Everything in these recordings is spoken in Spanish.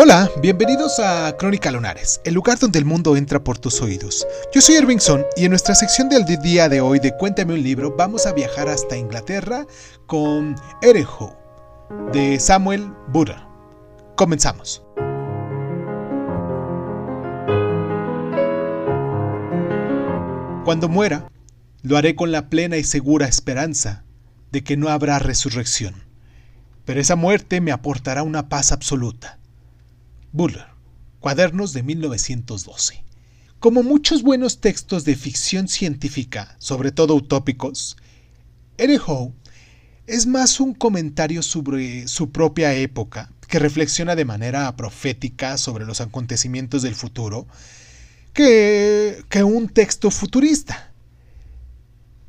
Hola, bienvenidos a Crónica Lunares, el lugar donde el mundo entra por tus oídos. Yo soy Irvingson y en nuestra sección del día de hoy de Cuéntame un libro vamos a viajar hasta Inglaterra con Erejo de Samuel Buddha. Comenzamos. Cuando muera, lo haré con la plena y segura esperanza de que no habrá resurrección. Pero esa muerte me aportará una paz absoluta. Buller, Cuadernos de 1912. Como muchos buenos textos de ficción científica, sobre todo utópicos, Ereho es más un comentario sobre su propia época, que reflexiona de manera profética sobre los acontecimientos del futuro, que, que un texto futurista.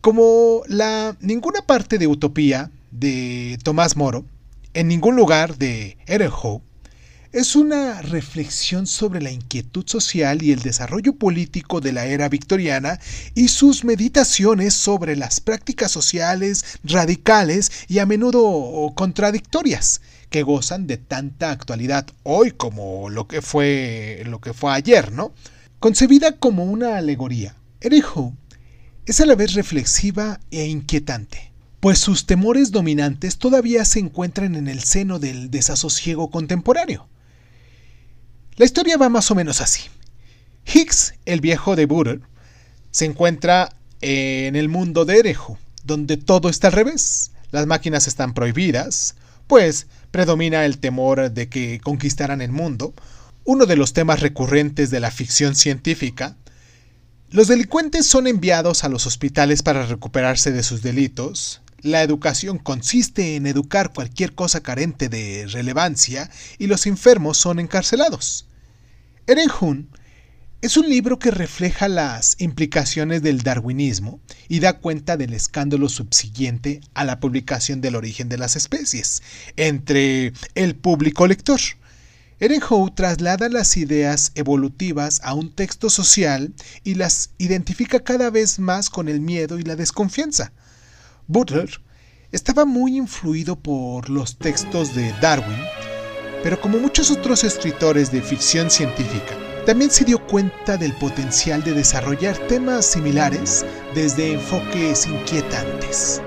Como la ninguna parte de Utopía de Tomás Moro, en ningún lugar de Ereho, es una reflexión sobre la inquietud social y el desarrollo político de la era victoriana y sus meditaciones sobre las prácticas sociales radicales y a menudo contradictorias que gozan de tanta actualidad hoy como lo que fue lo que fue ayer, ¿no? Concebida como una alegoría, Erijo es a la vez reflexiva e inquietante, pues sus temores dominantes todavía se encuentran en el seno del desasosiego contemporáneo. La historia va más o menos así. Higgs, el viejo de Butter, se encuentra en el mundo de Erejo, donde todo está al revés. Las máquinas están prohibidas, pues predomina el temor de que conquistaran el mundo, uno de los temas recurrentes de la ficción científica. Los delincuentes son enviados a los hospitales para recuperarse de sus delitos, la educación consiste en educar cualquier cosa carente de relevancia y los enfermos son encarcelados. Erenhun es un libro que refleja las implicaciones del darwinismo y da cuenta del escándalo subsiguiente a la publicación del origen de las especies entre el público lector. Erenhout traslada las ideas evolutivas a un texto social y las identifica cada vez más con el miedo y la desconfianza. Butler estaba muy influido por los textos de Darwin pero como muchos otros escritores de ficción científica, también se dio cuenta del potencial de desarrollar temas similares desde enfoques inquietantes.